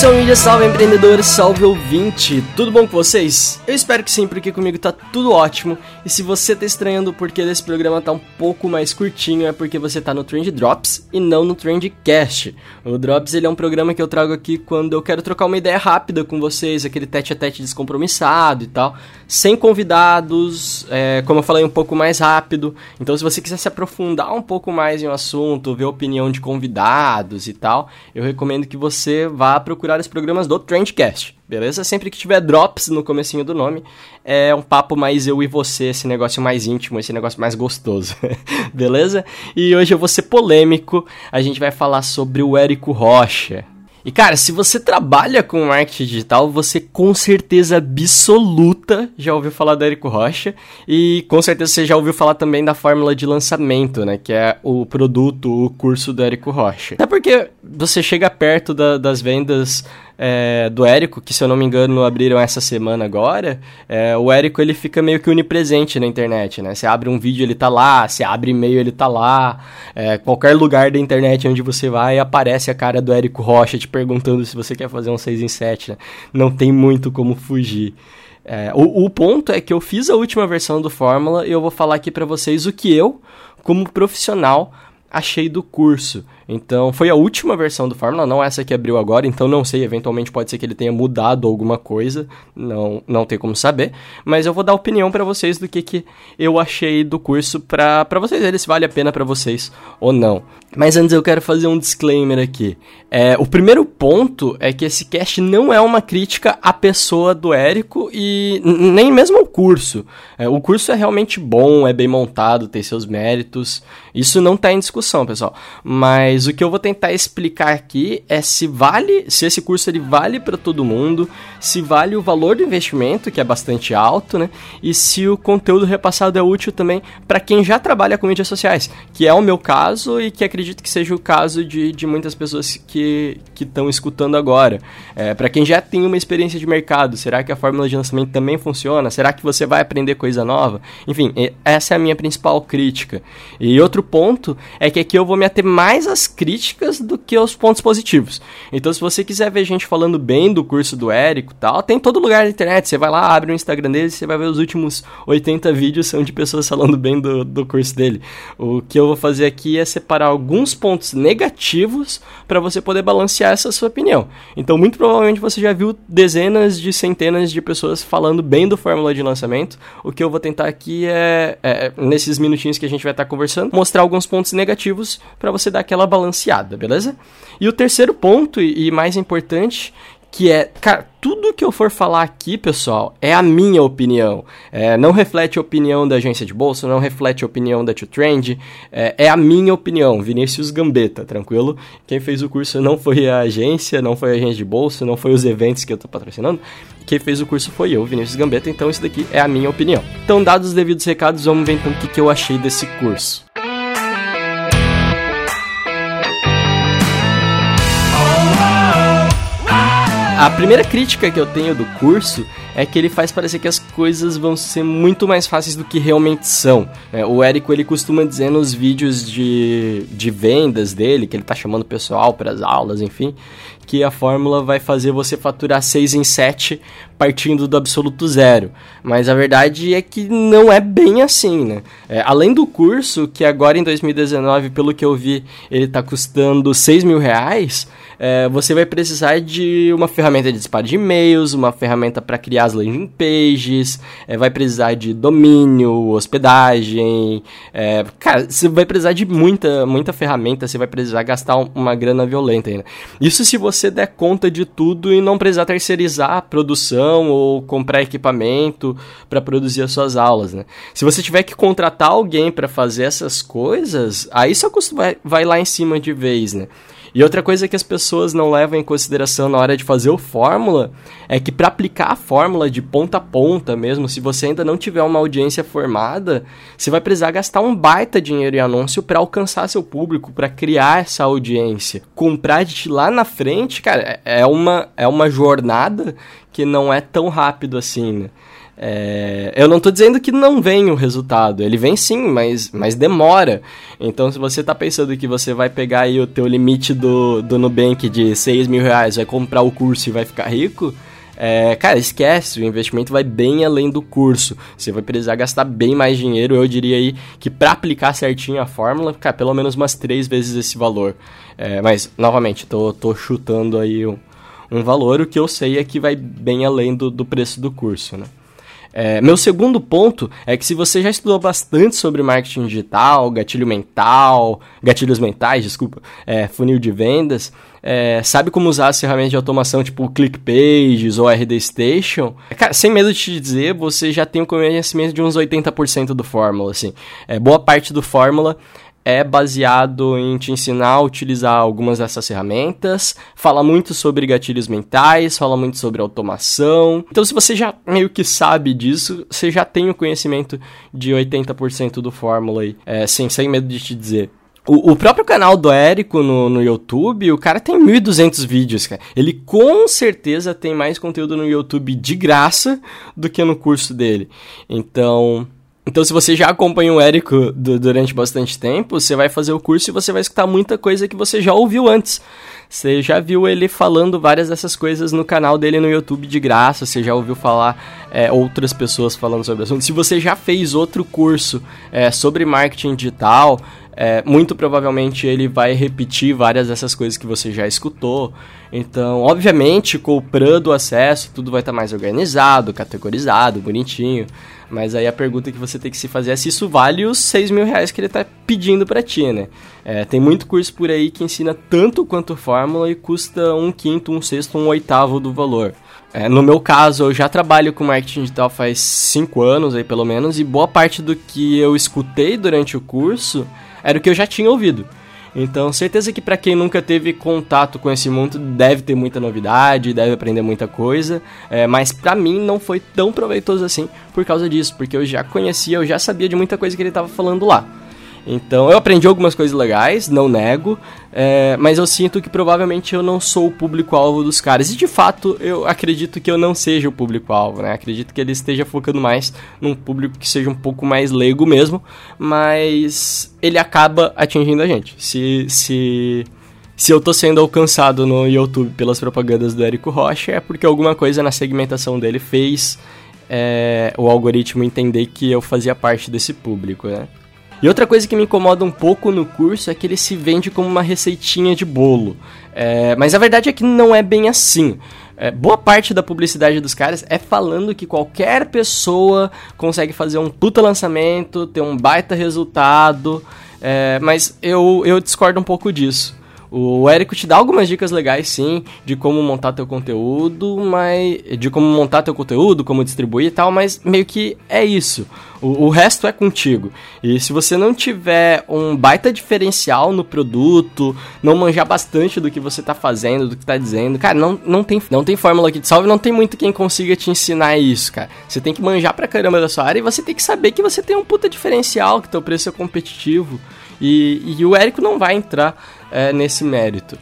social media, salve empreendedores, salve ouvinte, tudo bom com vocês? Eu espero que sim, porque comigo tá tudo ótimo. E se você tá estranhando porque desse programa tá um pouco mais curtinho, é porque você tá no Trend Drops e não no Trend Cast. O Drops ele é um programa que eu trago aqui quando eu quero trocar uma ideia rápida com vocês, aquele tete a tete descompromissado e tal, sem convidados, é, como eu falei, um pouco mais rápido. Então, se você quiser se aprofundar um pouco mais em um assunto, ver a opinião de convidados e tal, eu recomendo que você vá procurar os programas do Trendcast, beleza? Sempre que tiver drops no comecinho do nome, é um papo mais eu e você, esse negócio mais íntimo, esse negócio mais gostoso, beleza? E hoje eu vou ser polêmico, a gente vai falar sobre o Érico Rocha. E cara, se você trabalha com marketing digital, você com certeza absoluta já ouviu falar do Érico Rocha e com certeza você já ouviu falar também da fórmula de lançamento, né, que é o produto, o curso do Érico Rocha. Até porque você chega perto da, das vendas é, do Érico, que se eu não me engano abriram essa semana agora, é, o Érico ele fica meio que onipresente na internet, né? Você abre um vídeo, ele tá lá, você abre e-mail, ele tá lá, é, qualquer lugar da internet onde você vai, aparece a cara do Érico Rocha te perguntando se você quer fazer um 6 em 7, né? Não tem muito como fugir. É, o, o ponto é que eu fiz a última versão do Fórmula e eu vou falar aqui para vocês o que eu, como profissional, achei do curso. Então, foi a última versão do Fórmula, não essa que abriu agora, então não sei, eventualmente pode ser que ele tenha mudado alguma coisa, não, não tem como saber, mas eu vou dar opinião para vocês do que, que eu achei do curso para vocês verem se vale a pena para vocês ou não. Mas antes eu quero fazer um disclaimer aqui. É, o primeiro ponto é que esse cast não é uma crítica à pessoa do Érico e nem mesmo ao curso. É, o curso é realmente bom, é bem montado, tem seus méritos, isso não está em discussão, pessoal. Mas mas o que eu vou tentar explicar aqui é se vale, se esse curso ele vale para todo mundo, se vale o valor do investimento, que é bastante alto, né? E se o conteúdo repassado é útil também para quem já trabalha com mídias sociais, que é o meu caso e que acredito que seja o caso de, de muitas pessoas que estão escutando agora. É, para quem já tem uma experiência de mercado, será que a fórmula de lançamento também funciona? Será que você vai aprender coisa nova? Enfim, essa é a minha principal crítica. E outro ponto é que aqui eu vou me ater mais críticas do que os pontos positivos. Então, se você quiser ver gente falando bem do curso do Érico tal, tem em todo lugar na internet. Você vai lá, abre o Instagram dele, você vai ver os últimos 80 vídeos são de pessoas falando bem do, do curso dele. O que eu vou fazer aqui é separar alguns pontos negativos para você poder balancear essa sua opinião. Então, muito provavelmente você já viu dezenas de centenas de pessoas falando bem do fórmula de lançamento. O que eu vou tentar aqui é, é nesses minutinhos que a gente vai estar conversando, mostrar alguns pontos negativos para você dar aquela balanceada, beleza? E o terceiro ponto, e mais importante, que é, cara, tudo que eu for falar aqui, pessoal, é a minha opinião. É, não reflete a opinião da agência de bolsa, não reflete a opinião da 2Trend, é, é, a minha opinião, Vinícius Gambetta, tranquilo? Quem fez o curso não foi a agência, não foi a agência de bolsa, não foi os eventos que eu tô patrocinando. Quem fez o curso foi eu, Vinícius Gambetta, então isso daqui é a minha opinião. Então, dados os devidos recados, vamos ver então o que, que eu achei desse curso. A primeira crítica que eu tenho do curso é que ele faz parecer que as coisas vão ser muito mais fáceis do que realmente são. É, o Érico ele costuma dizer nos vídeos de, de vendas dele, que ele tá chamando o pessoal para as aulas, enfim, que a fórmula vai fazer você faturar 6 em 7 partindo do absoluto zero. Mas a verdade é que não é bem assim, né? É, além do curso, que agora em 2019, pelo que eu vi, ele está custando 6 mil reais, é, você vai precisar de uma ferramenta de disparo de e-mails, uma ferramenta para criar as landing pages, é, vai precisar de domínio, hospedagem. É, cara, você vai precisar de muita, muita ferramenta, você vai precisar gastar uma grana violenta ainda. Isso se você der conta de tudo e não precisar terceirizar a produção ou comprar equipamento para produzir as suas aulas, né? Se você tiver que contratar alguém para fazer essas coisas, aí seu custo vai, vai lá em cima de vez, né? E outra coisa que as pessoas não levam em consideração na hora de fazer o fórmula é que para aplicar a fórmula de ponta a ponta mesmo, se você ainda não tiver uma audiência formada, você vai precisar gastar um baita dinheiro em anúncio para alcançar seu público, para criar essa audiência. Comprar de lá na frente, cara, é, é uma, é uma jornada que não é tão rápido assim, né? É, eu não estou dizendo que não vem o resultado, ele vem sim, mas, mas demora. Então, se você está pensando que você vai pegar aí o teu limite do, do Nubank de 6 mil reais, vai comprar o curso e vai ficar rico, é, cara, esquece, o investimento vai bem além do curso. Você vai precisar gastar bem mais dinheiro. Eu diria aí que para aplicar certinho a fórmula, cara, pelo menos umas três vezes esse valor. É, mas, novamente, tô, tô chutando aí um, um valor. O que eu sei é que vai bem além do, do preço do curso, né? É, meu segundo ponto é que se você já estudou bastante sobre marketing digital, gatilho mental, gatilhos mentais, desculpa, é, funil de vendas, é, sabe como usar as ferramentas de automação tipo ClickPages ou RD Station, cara, sem medo de te dizer, você já tem o conhecimento de uns 80% do Fórmula, assim. É, boa parte do Fórmula é baseado em te ensinar a utilizar algumas dessas ferramentas, fala muito sobre gatilhos mentais, fala muito sobre automação. Então, se você já meio que sabe disso, você já tem o conhecimento de 80% do Fórmula aí, é, sem, sem medo de te dizer. O, o, próprio canal do Érico no, no YouTube, o cara tem 1.200 vídeos, cara. Ele com certeza tem mais conteúdo no YouTube de graça do que no curso dele. Então, então, se você já acompanha o Érico durante bastante tempo, você vai fazer o curso e você vai escutar muita coisa que você já ouviu antes. Você já viu ele falando várias dessas coisas no canal dele no YouTube de graça, você já ouviu falar é, outras pessoas falando sobre o assunto. Se você já fez outro curso é, sobre marketing digital, é, muito provavelmente ele vai repetir várias dessas coisas que você já escutou. Então, obviamente, comprando o acesso, tudo vai estar tá mais organizado, categorizado, bonitinho. Mas aí a pergunta que você tem que se fazer é se isso vale os 6 mil reais que ele está pedindo para ti, né? É, tem muito curso por aí que ensina tanto quanto fórmula e custa um quinto, um sexto, um oitavo do valor. É, no meu caso, eu já trabalho com marketing digital faz 5 anos aí pelo menos, e boa parte do que eu escutei durante o curso era o que eu já tinha ouvido. Então, certeza que para quem nunca teve contato com esse mundo, deve ter muita novidade, deve aprender muita coisa, é, mas para mim não foi tão proveitoso assim por causa disso, porque eu já conhecia, eu já sabia de muita coisa que ele estava falando lá. Então eu aprendi algumas coisas legais, não nego, é, mas eu sinto que provavelmente eu não sou o público-alvo dos caras. E de fato eu acredito que eu não seja o público-alvo, né? Acredito que ele esteja focando mais num público que seja um pouco mais leigo mesmo, mas ele acaba atingindo a gente. Se. se se eu tô sendo alcançado no YouTube pelas propagandas do Érico Rocha, é porque alguma coisa na segmentação dele fez é, o algoritmo entender que eu fazia parte desse público, né? E outra coisa que me incomoda um pouco no curso é que ele se vende como uma receitinha de bolo. É, mas a verdade é que não é bem assim. É, boa parte da publicidade dos caras é falando que qualquer pessoa consegue fazer um puta lançamento, ter um baita resultado. É, mas eu, eu discordo um pouco disso. O Érico te dá algumas dicas legais, sim, de como montar teu conteúdo, mas de como montar teu conteúdo, como distribuir e tal, mas meio que é isso. O, o resto é contigo. E se você não tiver um baita diferencial no produto, não manjar bastante do que você tá fazendo, do que tá dizendo, cara, não, não, tem, não tem fórmula que te salve, não tem muito quem consiga te ensinar isso, cara. Você tem que manjar pra caramba da sua área e você tem que saber que você tem um puta diferencial, que teu preço é competitivo. E, e o Érico não vai entrar é, nesse mérito.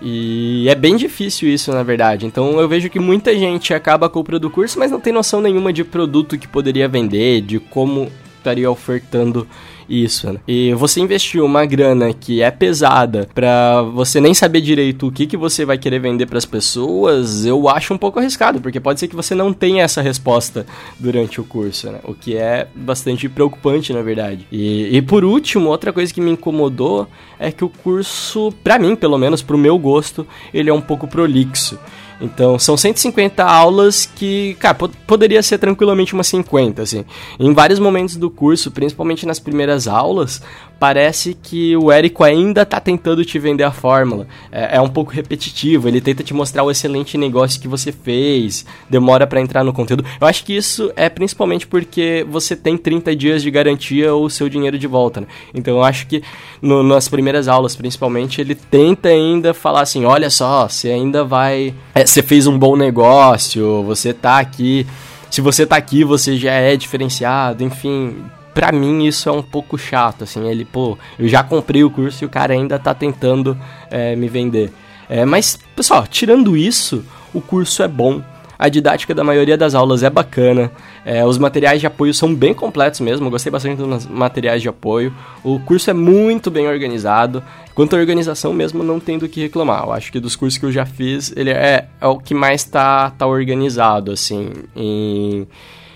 E é bem difícil isso, na verdade. Então eu vejo que muita gente acaba comprando o curso, mas não tem noção nenhuma de produto que poderia vender, de como estaria ofertando isso, né? E você investiu uma grana que é pesada para você nem saber direito o que, que você vai querer vender para as pessoas, eu acho um pouco arriscado, porque pode ser que você não tenha essa resposta durante o curso, né? O que é bastante preocupante, na verdade. E, e por último, outra coisa que me incomodou é que o curso, para mim, pelo menos pro meu gosto, ele é um pouco prolixo. Então, são 150 aulas que, cara, poderia ser tranquilamente umas 50, assim. Em vários momentos do curso, principalmente nas primeiras aulas, parece que o Érico ainda tá tentando te vender a fórmula. É, é, um pouco repetitivo, ele tenta te mostrar o excelente negócio que você fez, demora para entrar no conteúdo. Eu acho que isso é principalmente porque você tem 30 dias de garantia ou seu dinheiro de volta, né? Então eu acho que no, nas primeiras aulas, principalmente, ele tenta ainda falar assim: olha só, você ainda vai. É, você fez um bom negócio, você tá aqui. Se você tá aqui, você já é diferenciado, enfim pra mim isso é um pouco chato, assim, ele, pô, eu já comprei o curso e o cara ainda tá tentando é, me vender. É, mas, pessoal, tirando isso, o curso é bom, a didática da maioria das aulas é bacana, é, os materiais de apoio são bem completos mesmo, gostei bastante dos materiais de apoio, o curso é muito bem organizado, quanto à organização mesmo não tem do que reclamar, eu acho que dos cursos que eu já fiz, ele é, é o que mais tá, tá organizado, assim, em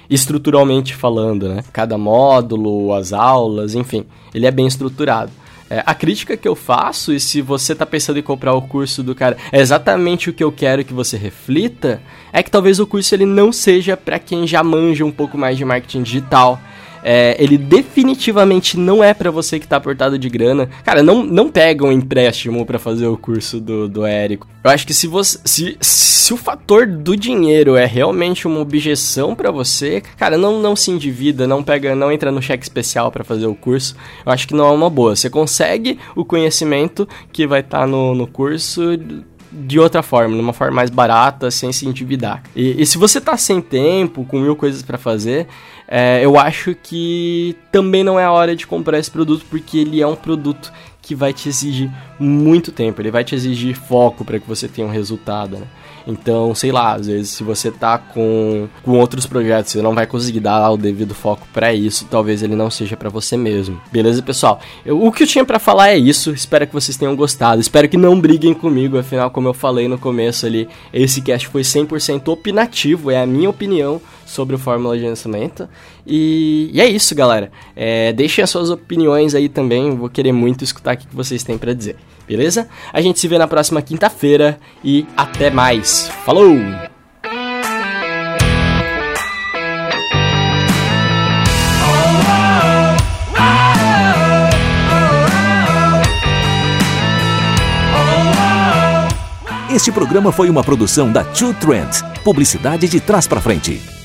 estruturalmente falando, né? Cada módulo, as aulas, enfim, ele é bem estruturado. É, a crítica que eu faço, e se você está pensando em comprar o curso do cara, é exatamente o que eu quero que você reflita, é que talvez o curso ele não seja para quem já manja um pouco mais de marketing digital, é, ele definitivamente não é para você que tá apertado de grana. Cara, não, não pega um empréstimo para fazer o curso do, do Érico. Eu acho que se você. Se, se o fator do dinheiro é realmente uma objeção para você, cara, não, não se endivida, não pega, não entra no cheque especial para fazer o curso. Eu acho que não é uma boa. Você consegue o conhecimento que vai estar tá no, no curso de outra forma, numa forma mais barata, sem se endividar. E, e se você tá sem tempo, com mil coisas para fazer, é, eu acho que também não é a hora de comprar esse produto, porque ele é um produto que vai te exigir muito tempo, ele vai te exigir foco para que você tenha um resultado, né? Então, sei lá, às vezes se você tá com, com outros projetos, você não vai conseguir dar o devido foco para isso, talvez ele não seja para você mesmo. Beleza, pessoal? Eu, o que eu tinha para falar é isso. Espero que vocês tenham gostado. Espero que não briguem comigo, afinal, como eu falei no começo ali, esse cast foi 100% opinativo, é a minha opinião sobre o Fórmula de Lançamento. E, e, é isso, galera. É, deixem as suas opiniões aí também, vou querer muito escutar o que vocês têm para dizer beleza? A gente se vê na próxima quinta-feira e até mais. Falou! Este programa foi uma produção da Two Trends, publicidade de trás para frente.